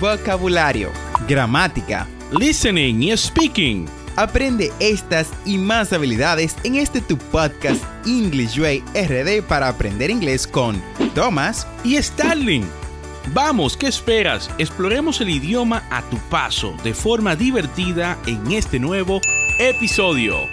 vocabulario, gramática, listening y speaking. Aprende estas y más habilidades en este tu podcast English Way RD para aprender inglés con Thomas y Starling. Vamos, ¿qué esperas? Exploremos el idioma a tu paso de forma divertida en este nuevo episodio.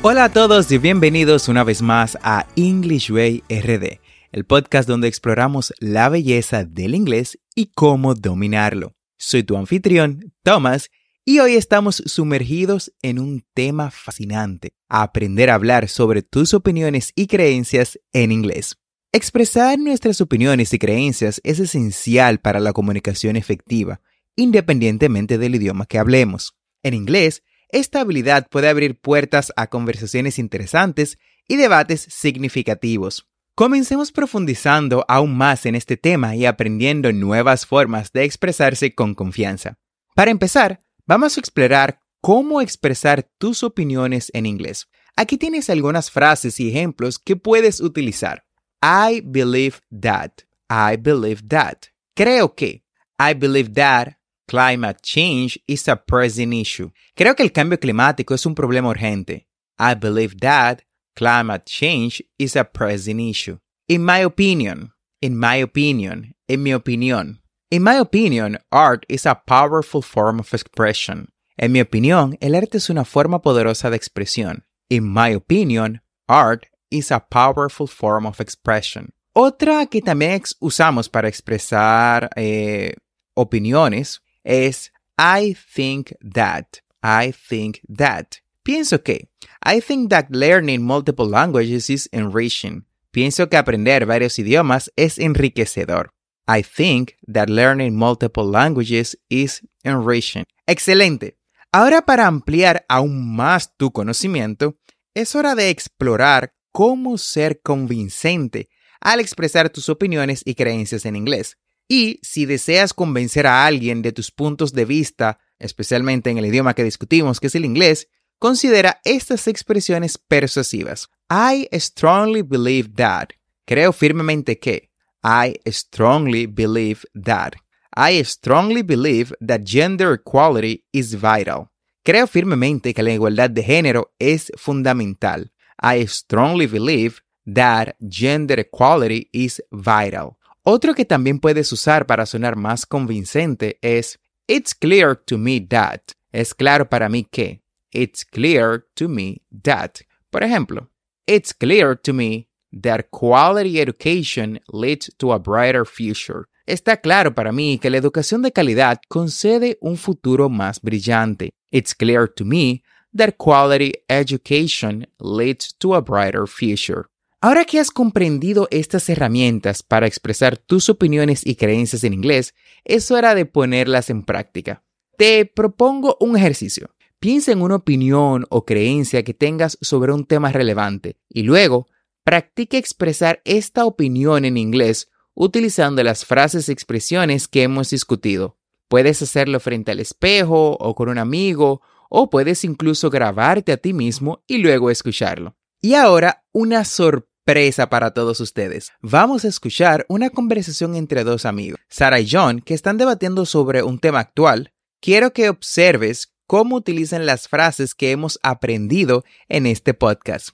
Hola a todos y bienvenidos una vez más a English Way RD, el podcast donde exploramos la belleza del inglés y cómo dominarlo. Soy tu anfitrión, Thomas, y hoy estamos sumergidos en un tema fascinante, aprender a hablar sobre tus opiniones y creencias en inglés. Expresar nuestras opiniones y creencias es esencial para la comunicación efectiva, independientemente del idioma que hablemos. En inglés, esta habilidad puede abrir puertas a conversaciones interesantes y debates significativos. Comencemos profundizando aún más en este tema y aprendiendo nuevas formas de expresarse con confianza. Para empezar, Vamos a explorar cómo expresar tus opiniones en inglés. Aquí tienes algunas frases y ejemplos que puedes utilizar. I believe that. I believe that. Creo que. I believe that climate change is a pressing issue. Creo que el cambio climático es un problema urgente. I believe that climate change is a pressing issue. In my opinion. In my opinion. En mi opinión. In my opinion, art is a powerful form of expression. En mi opinión, el arte es una forma poderosa de expresión. In my opinion, art is a powerful form of expression. Otra que también usamos para expresar eh, opiniones es I think that. I think that. Pienso que. I think that learning multiple languages is enriching. Pienso que aprender varios idiomas es enriquecedor. I think that learning multiple languages is enriching. Excelente. Ahora para ampliar aún más tu conocimiento, es hora de explorar cómo ser convincente al expresar tus opiniones y creencias en inglés. Y si deseas convencer a alguien de tus puntos de vista, especialmente en el idioma que discutimos, que es el inglés, considera estas expresiones persuasivas. I strongly believe that. Creo firmemente que. I strongly believe that. I strongly believe that gender equality is vital. Creo firmemente que la igualdad de género es fundamental. I strongly believe that gender equality is vital. Otro que también puedes usar para sonar más convincente es It's clear to me that. Es claro para mí que. It's clear to me that. Por ejemplo, It's clear to me that quality education leads to a brighter future. Está claro para mí que la educación de calidad concede un futuro más brillante. It's clear to me that quality education leads to a brighter future. Ahora que has comprendido estas herramientas para expresar tus opiniones y creencias en inglés, es hora de ponerlas en práctica. Te propongo un ejercicio. Piensa en una opinión o creencia que tengas sobre un tema relevante y luego Practique expresar esta opinión en inglés utilizando las frases y expresiones que hemos discutido. Puedes hacerlo frente al espejo o con un amigo o puedes incluso grabarte a ti mismo y luego escucharlo. Y ahora, una sorpresa para todos ustedes. Vamos a escuchar una conversación entre dos amigos, Sarah y John, que están debatiendo sobre un tema actual. Quiero que observes cómo utilizan las frases que hemos aprendido en este podcast.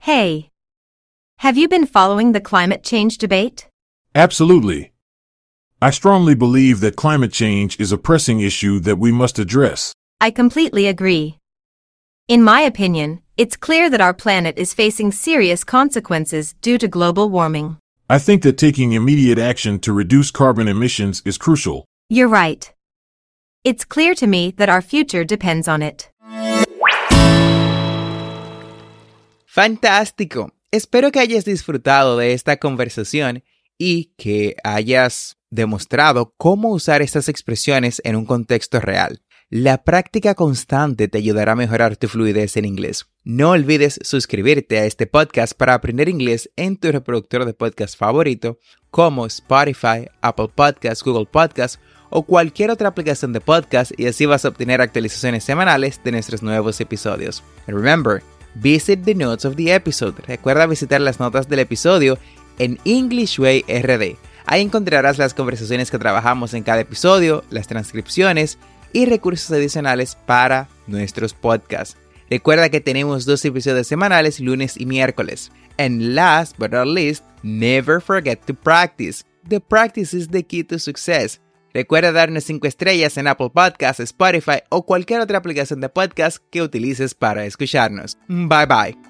Hey, have you been following the climate change debate? Absolutely. I strongly believe that climate change is a pressing issue that we must address. I completely agree. In my opinion, it's clear that our planet is facing serious consequences due to global warming. I think that taking immediate action to reduce carbon emissions is crucial. You're right. It's clear to me that our future depends on it. Fantástico. Espero que hayas disfrutado de esta conversación y que hayas demostrado cómo usar estas expresiones en un contexto real. La práctica constante te ayudará a mejorar tu fluidez en inglés. No olvides suscribirte a este podcast para aprender inglés en tu reproductor de podcast favorito como Spotify, Apple Podcasts, Google Podcasts o cualquier otra aplicación de podcast y así vas a obtener actualizaciones semanales de nuestros nuevos episodios. remember, Visit the notes of the episode. Recuerda visitar las notas del episodio en English Way RD. Ahí encontrarás las conversaciones que trabajamos en cada episodio, las transcripciones y recursos adicionales para nuestros podcasts. Recuerda que tenemos dos episodios semanales lunes y miércoles. And last but not least, never forget to practice. The practice is the key to success. Recuerda darnos 5 estrellas en Apple Podcasts, Spotify o cualquier otra aplicación de podcast que utilices para escucharnos. Bye bye.